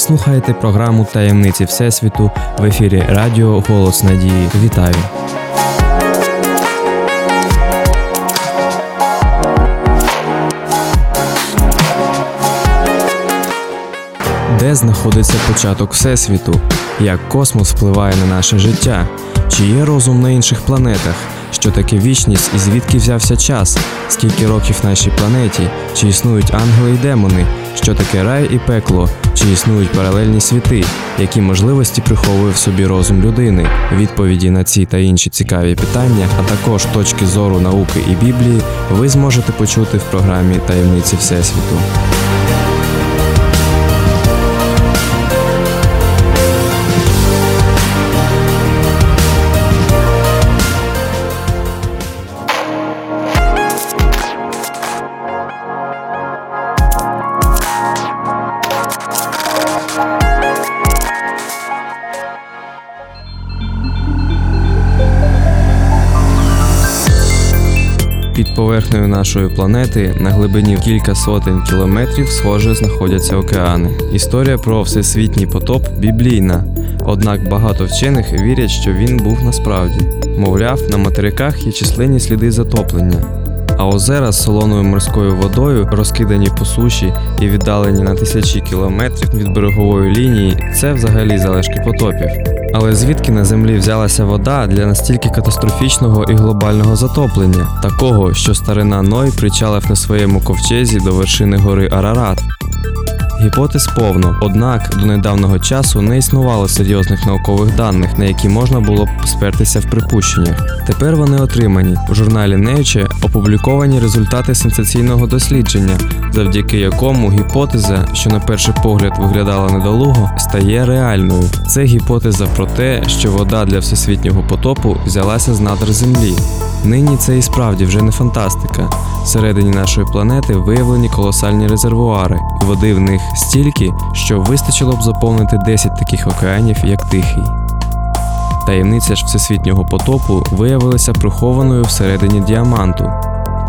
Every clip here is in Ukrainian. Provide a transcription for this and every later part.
слухаєте програму Таємниці Всесвіту в ефірі Радіо Голос Надії. Вітаю! Де знаходиться початок Всесвіту? Як космос впливає на наше життя? Чи є розум на інших планетах? Що таке вічність і звідки взявся час? Скільки років нашій планеті? Чи існують ангели й демони? Що таке рай і пекло? Чи існують паралельні світи? Які можливості приховує в собі розум людини? Відповіді на ці та інші цікаві питання, а також точки зору науки і Біблії, ви зможете почути в програмі Таємниці Всесвіту. Поверхнею нашої планети на глибині кілька сотень кілометрів схоже знаходяться океани. Історія про всесвітній потоп біблійна. Однак багато вчених вірять, що він був насправді. Мовляв, на материках є численні сліди затоплення. А озера з солоною морською водою, розкидані по суші і віддалені на тисячі кілометрів від берегової лінії, це взагалі залишки потопів. Але звідки на землі взялася вода для настільки катастрофічного і глобального затоплення, такого, що старина Ной причалив на своєму ковчезі до вершини гори Арарат? Гіпотез повно, однак до недавнього часу не існувало серйозних наукових даних, на які можна було б спертися в припущеннях. Тепер вони отримані у журналі Nature опубліковані результати сенсаційного дослідження, завдяки якому гіпотеза, що на перший погляд виглядала недолуго, стає реальною. Це гіпотеза про те, що вода для всесвітнього потопу взялася з надр землі. Нині це і справді вже не фантастика. Всередині нашої планети виявлені колосальні резервуари, води в них стільки, що вистачило б заповнити 10 таких океанів, як Тихий. Таємниця ж всесвітнього потопу виявилася прихованою всередині діаманту.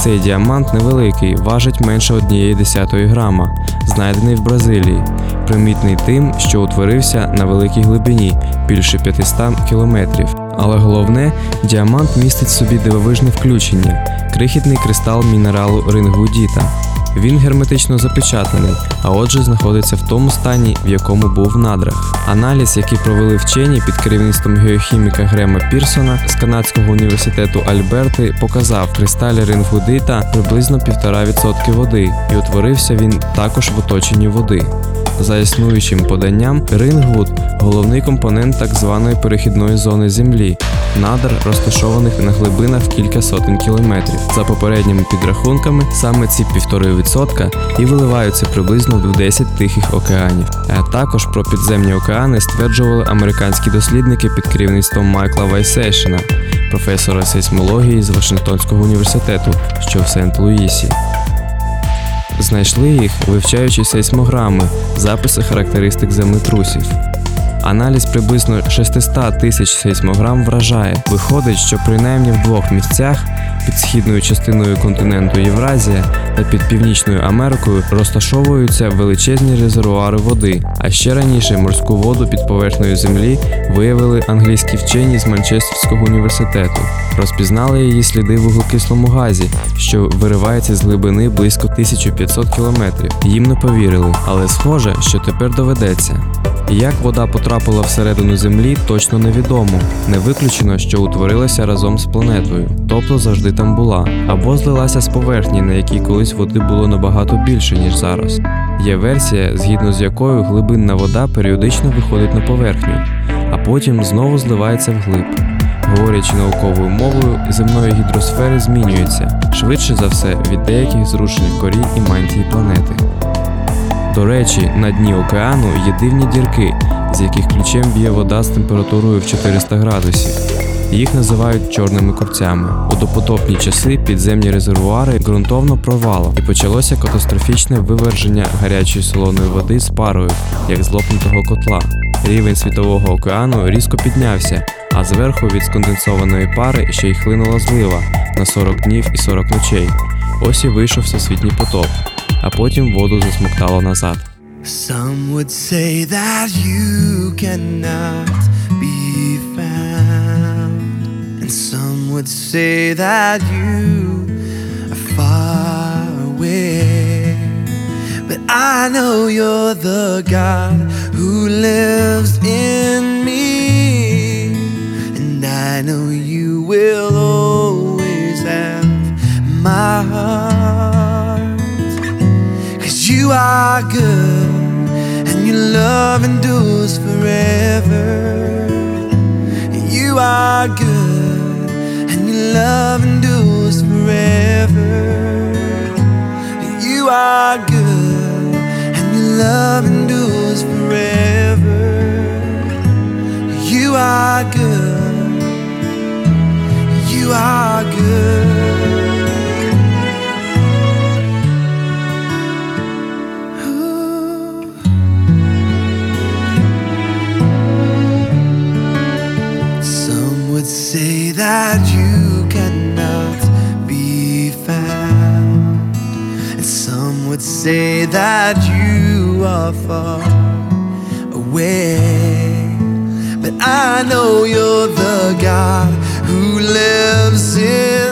Цей діамант невеликий, важить менше однієї десятої грама, знайдений в Бразилії, примітний тим, що утворився на великій глибині більше 500 кілометрів. Але головне, діамант містить в собі дивовижне включення крихітний кристал мінералу рингвудіта. Він герметично запечатаний, а отже знаходиться в тому стані, в якому був в надрах. Аналіз, який провели вчені під керівництвом геохіміка Грема Пірсона з канадського університету Альберти, показав кристалі рингвудита приблизно 1,5% води, і утворився він також в оточенні води. За існуючим поданням, рингвуд головний компонент так званої перехідної зони Землі, надр, розташованих на глибинах в кілька сотень кілометрів. За попередніми підрахунками, саме ці 1,5% і виливаються приблизно в 10 тихих океанів. А також про підземні океани стверджували американські дослідники під керівництвом Майкла Вайсейшина, професора сейсмології з Вашингтонського університету, що в Сент-Луїсі. Знайшли їх, вивчаючи сейсмограми, записи характеристик землетрусів. Аналіз приблизно 600 тисяч сейсмограм вражає. Виходить, що принаймні в двох місцях під східною частиною континенту Євразія та під Північною Америкою розташовуються величезні резервуари води. А ще раніше морську воду під поверхнею землі виявили англійські вчені з Манчестерського університету. Розпізнали її сліди в вуглекислому газі, що виривається з глибини близько 1500 кілометрів. Їм не повірили, але схоже, що тепер доведеться. Як вода потрапила всередину землі, точно невідомо. Не виключено, що утворилася разом з планетою, тобто завжди там була, або злилася з поверхні, на якій колись води було набагато більше, ніж зараз. Є версія, згідно з якою глибинна вода періодично виходить на поверхню, а потім знову зливається вглиб. Говорячи науковою мовою, земної гідросфери змінюється швидше за все від деяких зрушень корі і мантії планети. До речі, на дні океану є дивні дірки, з яких ключем б'є вода з температурою в 400 градусів. Їх називають чорними курцями. У допотопні часи підземні резервуари ґрунтовно провало, і почалося катастрофічне виверження гарячої солоної води з парою, як з лопнутого котла. Рівень світового океану різко піднявся, а зверху від сконденсованої пари ще й хлинула злива на 40 днів і 40 ночей. Ось і вийшов всесвітній потоп, а потім воду засмоктало назад. Some would say that you cannot be found, and some would say that you are far away. But I know you're the God who lives in me, and I know you will always have my heart. You are good and your love endures forever. You are good and your love endures forever. You are good and your love endures forever. You are good. You are good. That you cannot be found, and some would say that you are far away. But I know you're the God who lives in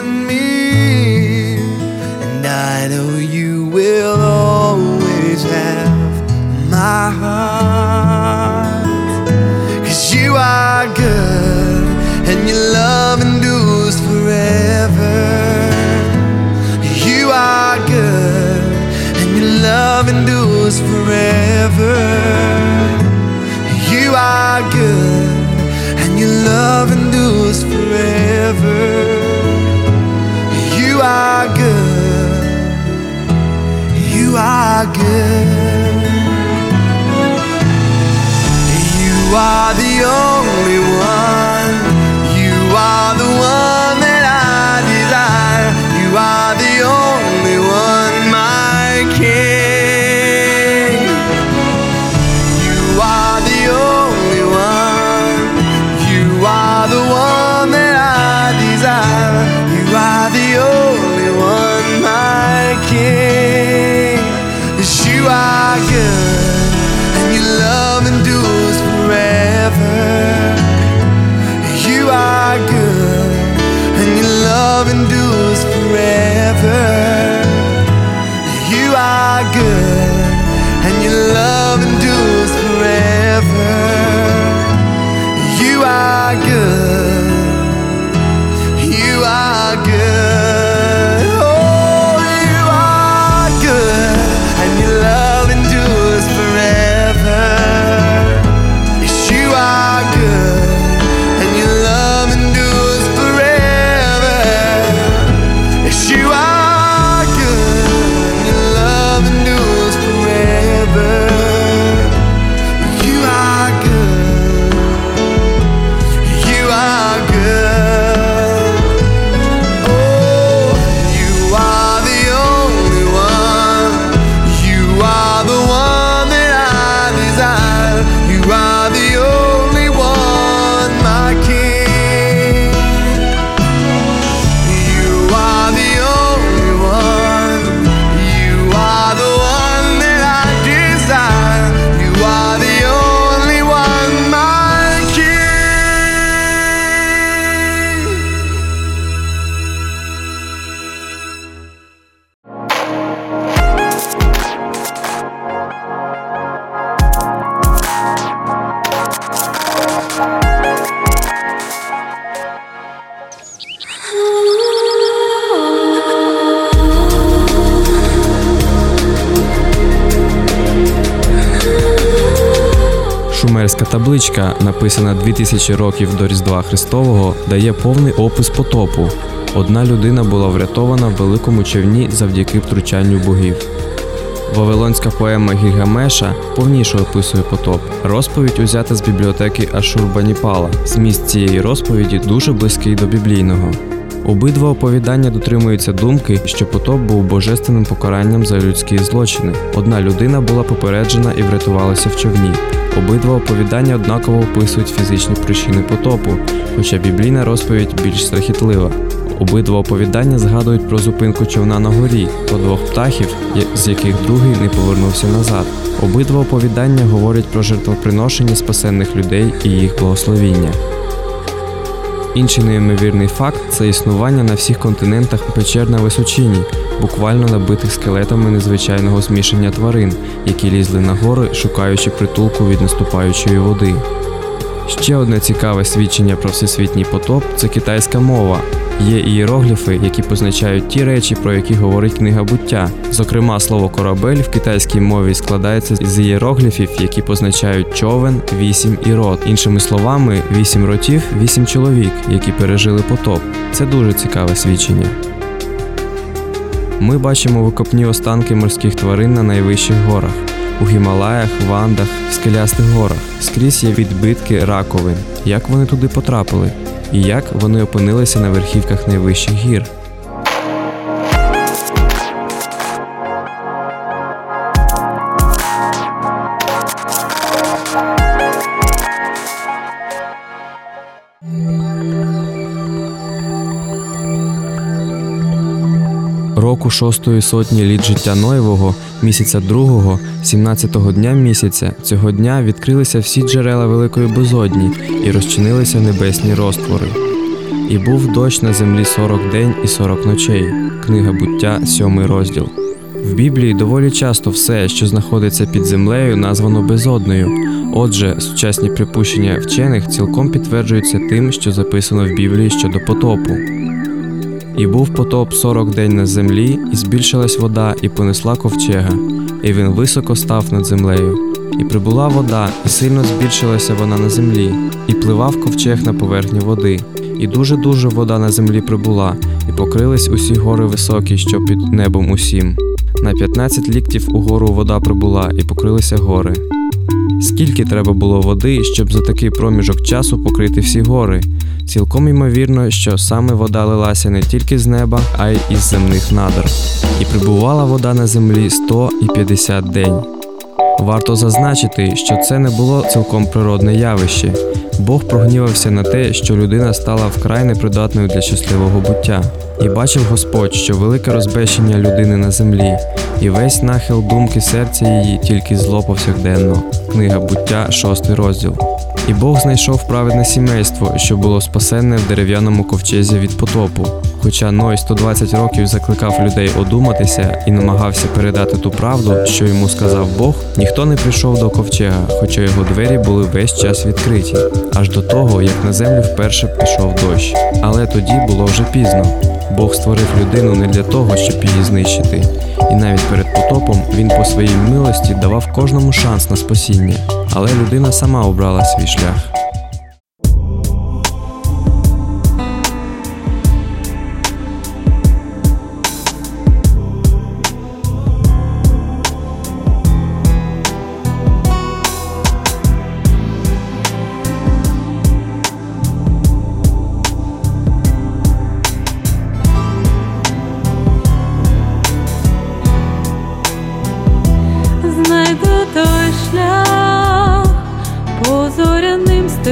forever. You are good and your love endures forever. You are good and your love endures forever. You are good. You are good. You are the only one. Are good and your love endures forever. You are good. Табличка, написана 2000 років до Різдва Христового, дає повний опис потопу. Одна людина була врятована в великому човні завдяки втручанню богів. Вавилонська поема Гільгамеша повніше описує потоп. Розповідь узята з бібліотеки Ашурбаніпала. Зміст цієї розповіді дуже близький до біблійного. Обидва оповідання дотримуються думки, що потоп був божественним покаранням за людські злочини. Одна людина була попереджена і врятувалася в човні. Обидва оповідання однаково описують фізичні причини потопу, хоча біблійна розповідь більш страхітлива. Обидва оповідання згадують про зупинку човна на горі, про двох птахів, з яких другий не повернувся назад. Обидва оповідання говорять про жертвоприношення спасенних людей і їх благословіння. Інший неймовірний факт це існування на всіх континентах печер на височині, буквально набитих скелетами незвичайного змішання тварин, які лізли на гори, шукаючи притулку від наступаючої води. Ще одне цікаве свідчення про всесвітній потоп це китайська мова. Є ієрогліфи, які позначають ті речі, про які говорить книга буття. Зокрема, слово корабель в китайській мові складається з ієрогліфів, які позначають човен, вісім і рот. Іншими словами, вісім ротів, вісім чоловік, які пережили потоп. Це дуже цікаве свідчення. Ми бачимо викопні останки морських тварин на найвищих горах. У Гімалаях, в Андах, в скелястих горах. Скрізь є відбитки раковин. Як вони туди потрапили? І як вони опинилися на верхівках найвищих гір? Року шостої сотні літ життя Ноєвого, місяця другого, 17-го дня місяця, цього дня відкрилися всі джерела великої безодні і розчинилися небесні розтвори. І був дощ на землі 40 день і 40 ночей. Книга буття, 7 розділ. В Біблії доволі часто все, що знаходиться під землею, названо безодною. Отже, сучасні припущення вчених цілком підтверджуються тим, що записано в Біблії щодо потопу. І був потоп сорок день на землі, і збільшилась вода, і понесла ковчега, і він високо став над землею. І прибула вода, і сильно збільшилася вона на землі, і пливав ковчег на поверхні води. І дуже дуже вода на землі прибула, і покрились усі гори високі, що під небом усім. На 15 ліктів угору вода прибула, і покрилися гори. Скільки треба було води, щоб за такий проміжок часу покрити всі гори? Цілком ймовірно, що саме вода лилася не тільки з неба, а й із земних надр. І прибувала вода на землі 100 і 50 день. Варто зазначити, що це не було цілком природне явище. Бог прогнівався на те, що людина стала вкрай непридатною для щасливого буття. І бачив Господь, що велике розбещення людини на землі, і весь нахил думки серця її тільки зло повсякденно. Книга буття, шостий розділ. І Бог знайшов праведне сімейство, що було спасенне в дерев'яному ковчезі від потопу. Хоча Ной 120 років закликав людей одуматися і намагався передати ту правду, що йому сказав Бог, ніхто не прийшов до ковчега, хоча його двері були весь час відкриті, аж до того, як на землю вперше пішов дощ. Але тоді було вже пізно. Бог створив людину не для того, щоб її знищити. І навіть перед потопом він по своїй милості давав кожному шанс на спасіння. Але людина сама обрала свій шлях.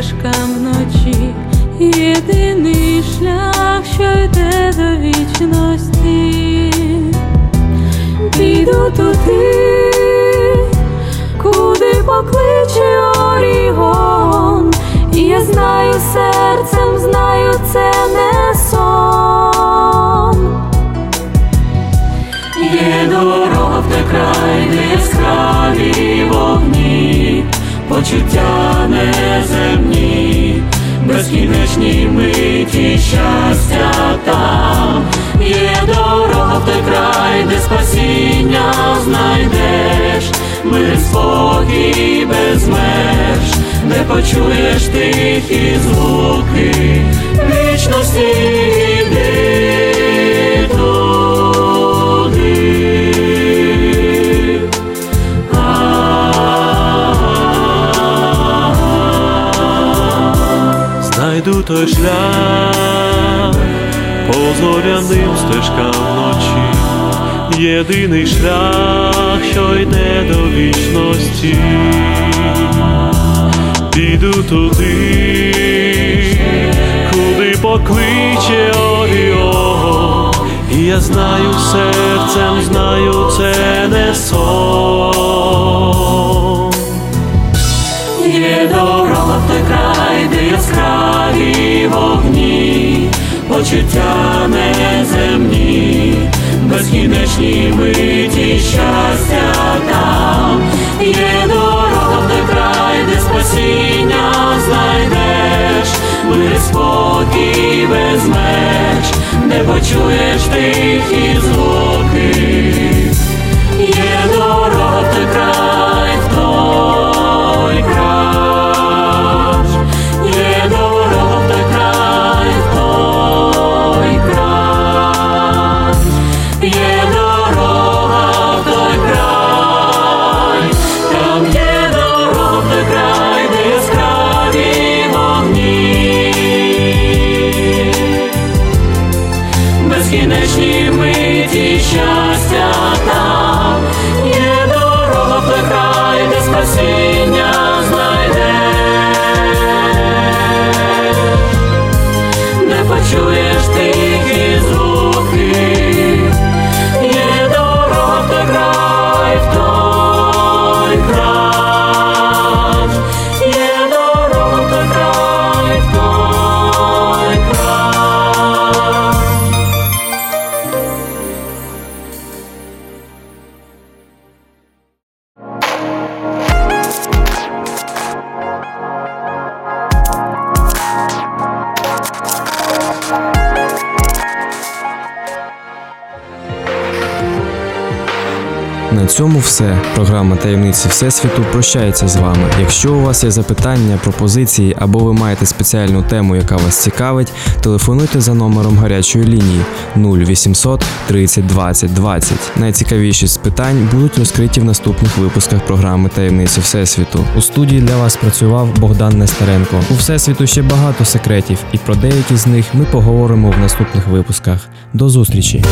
Стежкам вночі. Єдиний шлях, що йде до вічності. Піду туди, куди покличе Орігон. І я знаю серцем, знаю, це не сон. Є дорога в той край, яскраві почуття неземні, безкінечні миті щастя там. Є дорога в той край, де спасіння знайдеш, мир спокій без меж, де почуєш тихі звуки вічності йди туди. Знайду той шлях по зоряним стежкам вночі, єдиний шлях, що йде до вічності. Піду туди, куди покличе Оріон. я знаю серцем, знаю, це не сон. Є дорога в той край, де яскраві вогні, почуття неземні, безкінечні миті щастя там. Є дорога в той край, де спасіння знайдеш, мир спокій без меж, де почуєш тихі звуки. Цьому все. Програма таємниці Всесвіту прощається з вами. Якщо у вас є запитання, пропозиції або ви маєте спеціальну тему, яка вас цікавить, телефонуйте за номером гарячої лінії 0800 30 20 20. Найцікавіші з питань будуть розкриті в наступних випусках програми Таємниці Всесвіту. У студії для вас працював Богдан Нестеренко. У Всесвіту ще багато секретів, і про деякі з них ми поговоримо в наступних випусках. До зустрічі!